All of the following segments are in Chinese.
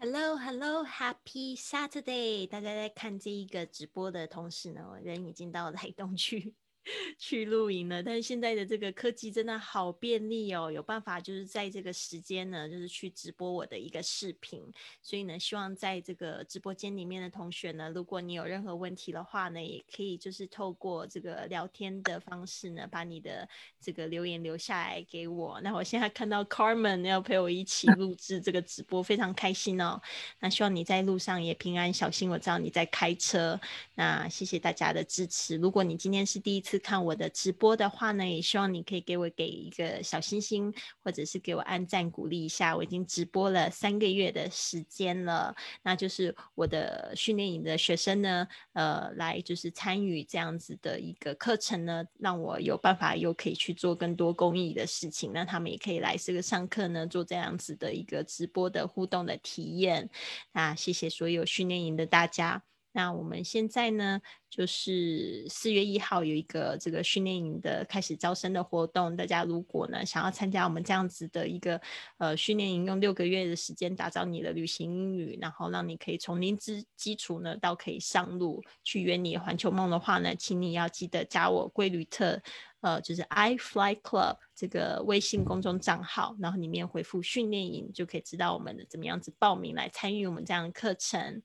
Hello, hello, happy Saturday！大家在看这一个直播的同时呢，人已经到台东去。去露营了，但是现在的这个科技真的好便利哦，有办法就是在这个时间呢，就是去直播我的一个视频。所以呢，希望在这个直播间里面的同学呢，如果你有任何问题的话呢，也可以就是透过这个聊天的方式呢，把你的这个留言留下来给我。那我现在看到 Carmen 要陪我一起 录制这个直播，非常开心哦。那希望你在路上也平安小心，我知道你在开车。那谢谢大家的支持。如果你今天是第一次，看我的直播的话呢，也希望你可以给我给一个小星星，或者是给我按赞鼓励一下。我已经直播了三个月的时间了，那就是我的训练营的学生呢，呃，来就是参与这样子的一个课程呢，让我有办法又可以去做更多公益的事情。那他们也可以来这个上课呢，做这样子的一个直播的互动的体验。那谢谢所有训练营的大家。那我们现在呢，就是四月一号有一个这个训练营的开始招生的活动。大家如果呢想要参加我们这样子的一个呃训练营，用六个月的时间打造你的旅行英语，然后让你可以从零之基础呢到可以上路去圆你环球梦的话呢，请你要记得加我贵旅特，呃，就是 i fly club 这个微信公众账号，然后里面回复训练营就可以知道我们的怎么样子报名来参与我们这样的课程。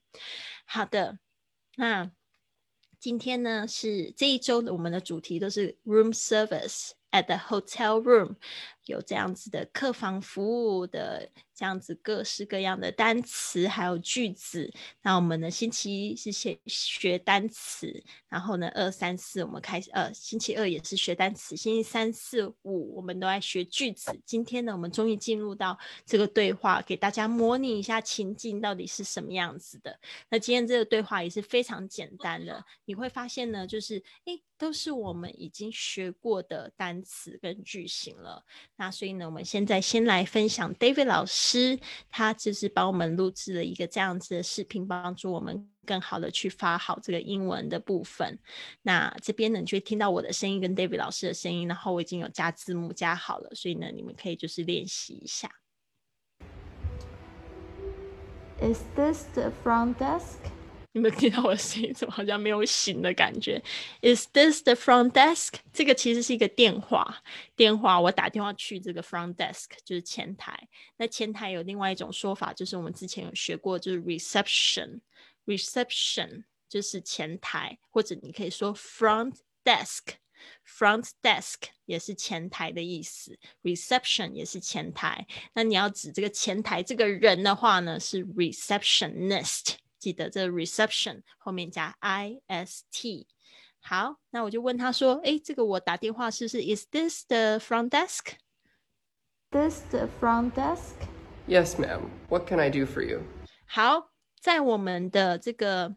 好的。那今天呢是这一周的我们的主题都是 room service at the hotel room。有这样子的客房服务的这样子各式各样的单词还有句子，那我们呢星期一是先学单词，然后呢二三四我们开始呃星期二也是学单词，星期三四五我们都在学句子。今天呢我们终于进入到这个对话，给大家模拟一下情境到底是什么样子的。那今天这个对话也是非常简单的，你会发现呢就是诶都是我们已经学过的单词跟句型了。那所以呢，我们现在先来分享 David 老师，他就是帮我们录制了一个这样子的视频，帮助我们更好的去发好这个英文的部分。那这边呢，你就会听到我的声音跟 David 老师的声音，然后我已经有加字幕加好了，所以呢，你们可以就是练习一下。Is this the front desk? 有没有听到我的声音？怎么好像没有醒的感觉？Is this the front desk？这个其实是一个电话，电话我打电话去这个 front desk 就是前台。那前台有另外一种说法，就是我们之前有学过，就是 reception，reception 就是前台，或者你可以说 front desk，front desk 也是前台的意思，reception 也是前台。那你要指这个前台这个人的话呢，是 receptionist。记得这 reception 后面加 i s t。好，那我就问他说：“哎，这个我打电话是不是？Is this the front desk? This the front desk? Yes, ma'am. What can I do for you? 好，在我们的这个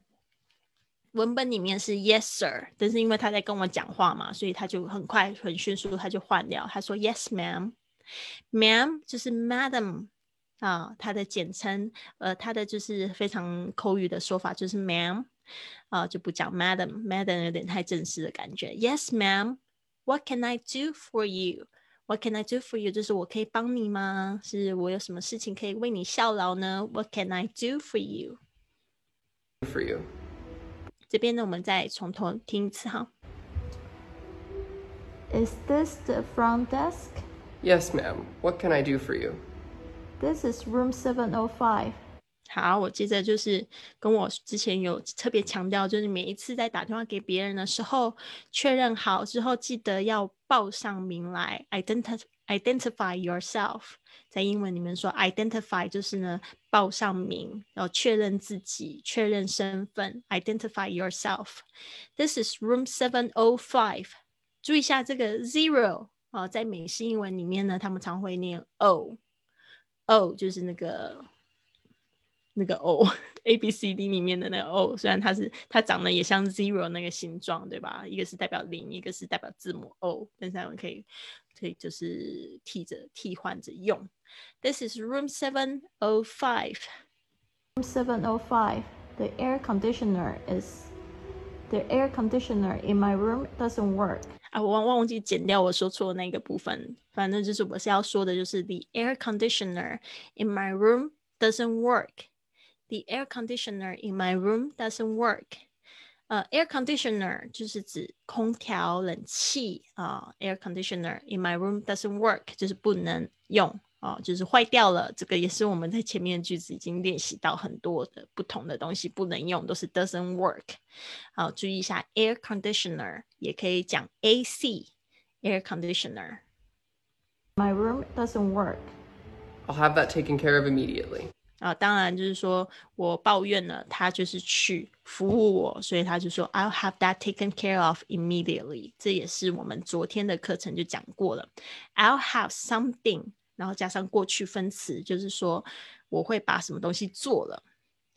文本里面是 Yes, sir。但是因为他在跟我讲话嘛，所以他就很快很迅速他就换掉，他说 Yes, ma'am. Ma'am 就是 Madam。啊，它的简称，呃，它的就是非常口语的说法就是 ma'am，啊，就不讲 madam，madam 有点太正式的感觉。Yes, ma'am. What can I do for you? What can I do for you? 就是我可以帮你吗？是我有什么事情可以为你效劳呢？What can I do for you? For you. 这边呢，我们再从头听一次哈。Is this the front desk? Yes, ma'am. What can I do for you? This is room seven o five。好，我接着就是跟我之前有特别强调，就是每一次在打电话给别人的时候，确认好之后，记得要报上名来，identify identify yourself。在英文里面说，identify 就是呢报上名，然后确认自己，确认身份，identify yourself。This is room seven o five。注意一下这个 zero 啊，在美式英文里面呢，他们常会念 o。O 就是那个那个 O，A B C D 里面的那个 O，虽然它是它长得也像 zero 那个形状，对吧？一个是代表零，一个是代表字母 O，但是我们可以可以就是替着替换着用。This is room seven o five. Room seven o five. The air conditioner is the air conditioner in my room doesn't work. 啊，我忘忘记剪掉我说错的那个部分。反正就是我是要说的，就是 the air conditioner in my room doesn't work。 The air conditioner in my room doesn't work. 呃，air conditioner 就是指空调、冷气啊。air conditioner in my room doesn't work 就是不能用 啊，就是坏掉了。这个也是我们在前面的句子已经练习到很多的不同的东西不能用，都是 doesn't work。好，注意一下，air conditioner 也可以讲 AC air conditioner。My room doesn't work. I'll have that taken care of immediately. 啊，当然就是说我抱怨了，他就是去服务我，所以他就说 I'll have that taken care of immediately。这也是我们昨天的课程就讲过了。I'll have something，然后加上过去分词，就是说我会把什么东西做了。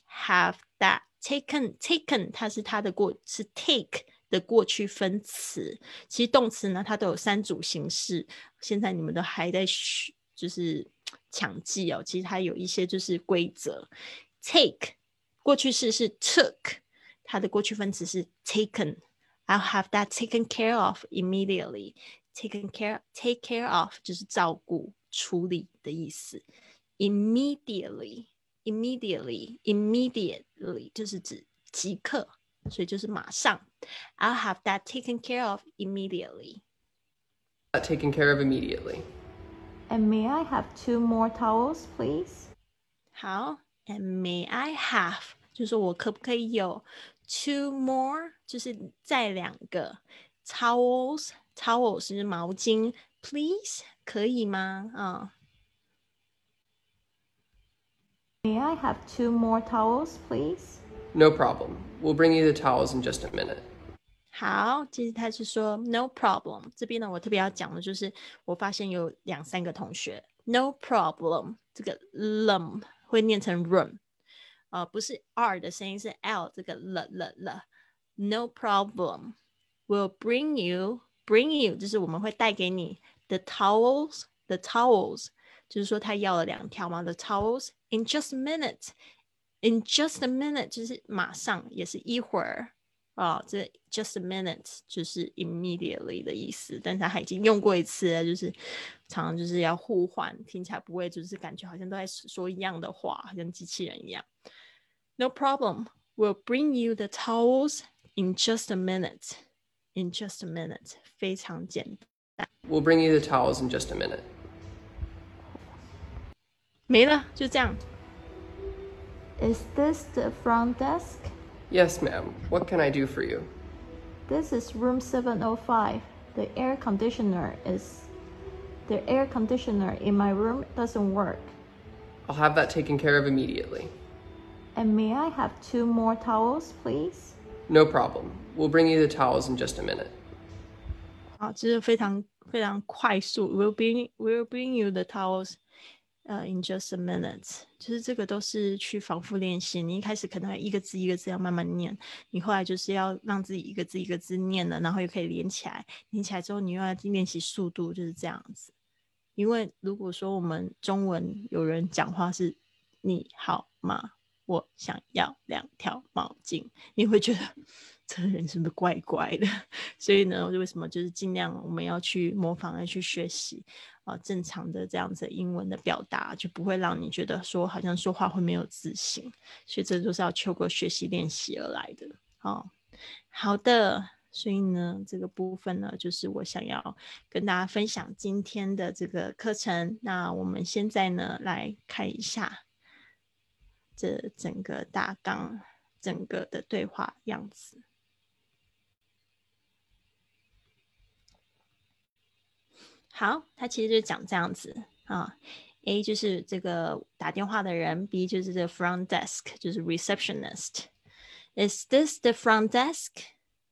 Have that taken taken，它是它的过是 take 的过去分词。其实动词呢，它都有三组形式。现在你们都还在学，就是。强记哦，其实它有一些就是规则。Take 过去式是 took，它的过去分词是 taken。I'll have that taken care of immediately. Taken care, take care of 就是照顾、处理的意思。Immediately, immediately, immediately 就是指即刻，所以就是马上。I'll have that taken care of immediately. That taken care of immediately. And may I have two more towels, please? 好，And may I have 就是我可不可以有 two more，就是再两个 towels，towels 是毛巾，please 可以吗？啊、May I have two more towels, please? No problem. We'll bring you the towels in just a minute. 好，其实他是说 no problem。这边呢，我特别要讲的就是，我发现有两三个同学 no problem 这个 lum 会念成 room，呃，不是 r 的声音，是 l 这个了了了。No problem. We'll bring you, bring you，就是我们会带给你 the towels, the towels，就是说他要了两条嘛，the towels in just a minute, in just a minute，就是马上，也是一会儿。啊，这 just a minute 就是 immediately 的意思，但是他已经用过一次了，就是常常就是要互换，听起来不会就是感觉好像都在说一样的话，像机器人一样。No problem, we'll bring you the towels in just a minute. In just a minute，非常简单。 We'll bring you the towels in just a minute. 没了，就这样。Is this the front desk? Yes, ma'am. What can I do for you? This is room 705. The air conditioner is the air conditioner in my room doesn't work. I'll have that taken care of immediately. And may I have two more towels, please? No problem. We'll bring you the towels in just a minute. 好，这是非常 非常快速。We'll bring We'll bring you the towels 呃，in just a minute，就是这个都是去反复练习。你一开始可能一个字一个字要慢慢念，你后来就是要让自己一个字一个字念了，然后又可以连起来。连起来之后，你又要练习速度，就是这样子。因为如果说我们中文有人讲话是“你好吗？我想要两条毛巾”，你会觉得。这人是不是怪怪的？所以呢，我就为什么就是尽量我们要去模仿，要去学习啊，正常的这样子英文的表达，就不会让你觉得说好像说话会没有自信。所以这都是要透过学习练习而来的。哦，好的，所以呢，这个部分呢，就是我想要跟大家分享今天的这个课程。那我们现在呢，来看一下这整个大纲，整个的对话样子。好，他其实就讲这样子啊，A 就是这个打电话的人，B 就是这个 front desk，就是 receptionist。Is this the front desk？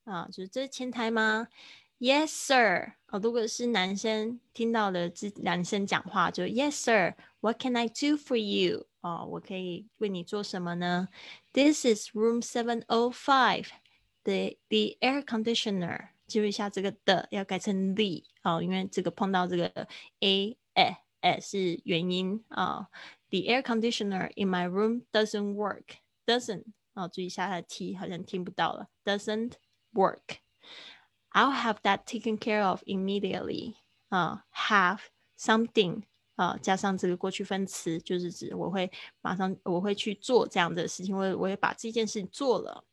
啊，就是这是前台吗？Yes, sir。啊，如果是男生听到了这男生讲话，就 Yes, sir。What can I do for you？哦，我可以为你做什么呢？This is room seven o five. The the air conditioner. 记录一下这个的要改成 the 哦，因为这个碰到这个 a a a 是元音啊。The air conditioner in my room doesn't work. Doesn't 哦，注意一下它的 t 好像听不到了。Doesn't work. I'll have that taken care of immediately. 啊，have something 啊，加上这个过去分词，就是指我会马上我会去做这样的事情，我我会把这件事情做了。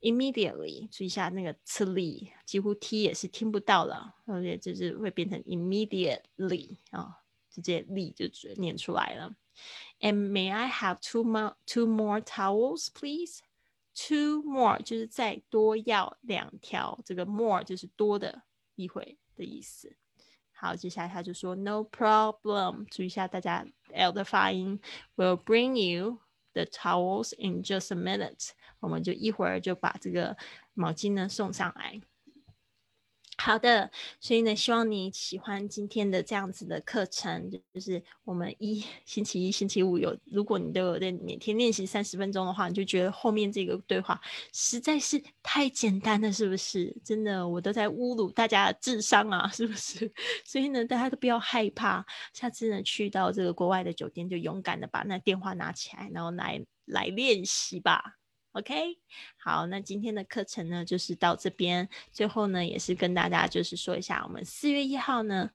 Immediately，注意一下那个吃力，几乎 t 也是听不到了，而且就是会变成 immediately 啊，直接力就念出来了。And may I have two more two more towels, please? Two more 就是再多要两条，这个 more 就是多的一回的意思。好，接下来他就说 No problem，注意一下大家 L 的发音，Will bring you the towels in just a minute。我们就一会儿就把这个毛巾呢送上来。好的，所以呢，希望你喜欢今天的这样子的课程，就是我们一 星期一、星期五有，如果你都有在每天练习三十分钟的话，你就觉得后面这个对话实在是太简单了，是不是？真的，我都在侮辱大家的智商啊，是不是？所以呢，大家都不要害怕，下次呢去到这个国外的酒店，就勇敢的把那电话拿起来，然后来来练习吧。OK，好，那今天的课程呢，就是到这边。最后呢，也是跟大家就是说一下，我们四月一号呢。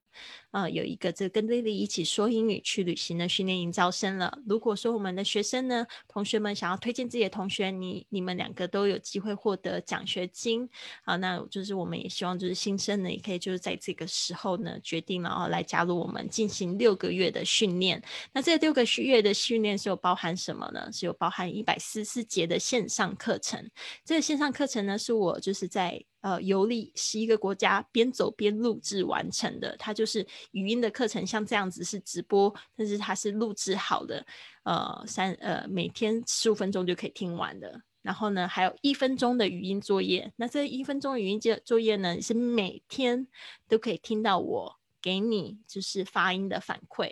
呃，有一个这跟 Lily 一起说英语去旅行的训练营招生了。如果说我们的学生呢，同学们想要推荐自己的同学，你你们两个都有机会获得奖学金啊。那就是我们也希望就是新生呢，也可以就是在这个时候呢，决定了哦来加入我们进行六个月的训练。那这六个月的训练是有包含什么呢？是有包含一百四十节的线上课程。这个线上课程呢，是我就是在。呃，游历十一个国家，边走边录制完成的。它就是语音的课程，像这样子是直播，但是它是录制好的。呃，三呃，每天十五分钟就可以听完的。然后呢，还有一分钟的语音作业。那这一分钟语音作作业呢，是每天都可以听到我给你就是发音的反馈。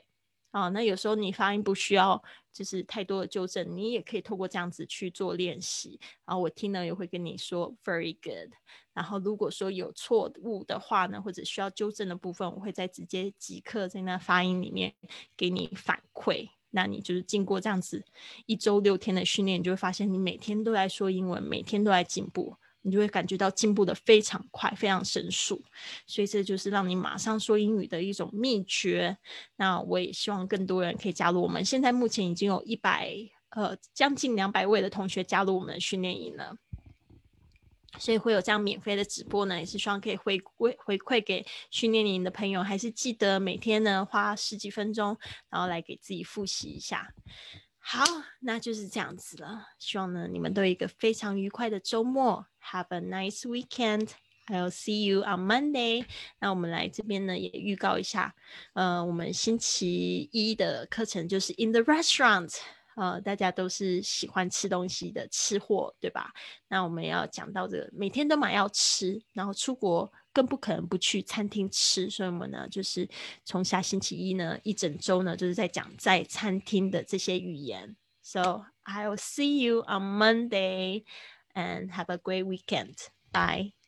啊，那有时候你发音不需要就是太多的纠正，你也可以透过这样子去做练习。然后我听了也会跟你说 very good。然后如果说有错误的话呢，或者需要纠正的部分，我会再直接即刻在那发音里面给你反馈。那你就是经过这样子一周六天的训练，你就会发现你每天都在说英文，每天都在进步，你就会感觉到进步的非常快，非常神速。所以这就是让你马上说英语的一种秘诀。那我也希望更多人可以加入我们。现在目前已经有一百呃将近两百位的同学加入我们的训练营了。所以会有这样免费的直播呢，也是希望可以回馈回馈给训练营的朋友，还是记得每天呢花十几分钟，然后来给自己复习一下。好，那就是这样子了。希望呢你们都有一个非常愉快的周末，Have a nice weekend. I'll see you on Monday. 那我们来这边呢也预告一下，呃，我们星期一的课程就是 In the Restaurant。呃，大家都是喜欢吃东西的吃货，对吧？那我们要讲到这个，每天都买要吃，然后出国更不可能不去餐厅吃，所以我们呢，就是从下星期一呢，一整周呢，就是在讲在餐厅的这些语言。So I'll see you on Monday and have a great weekend. Bye.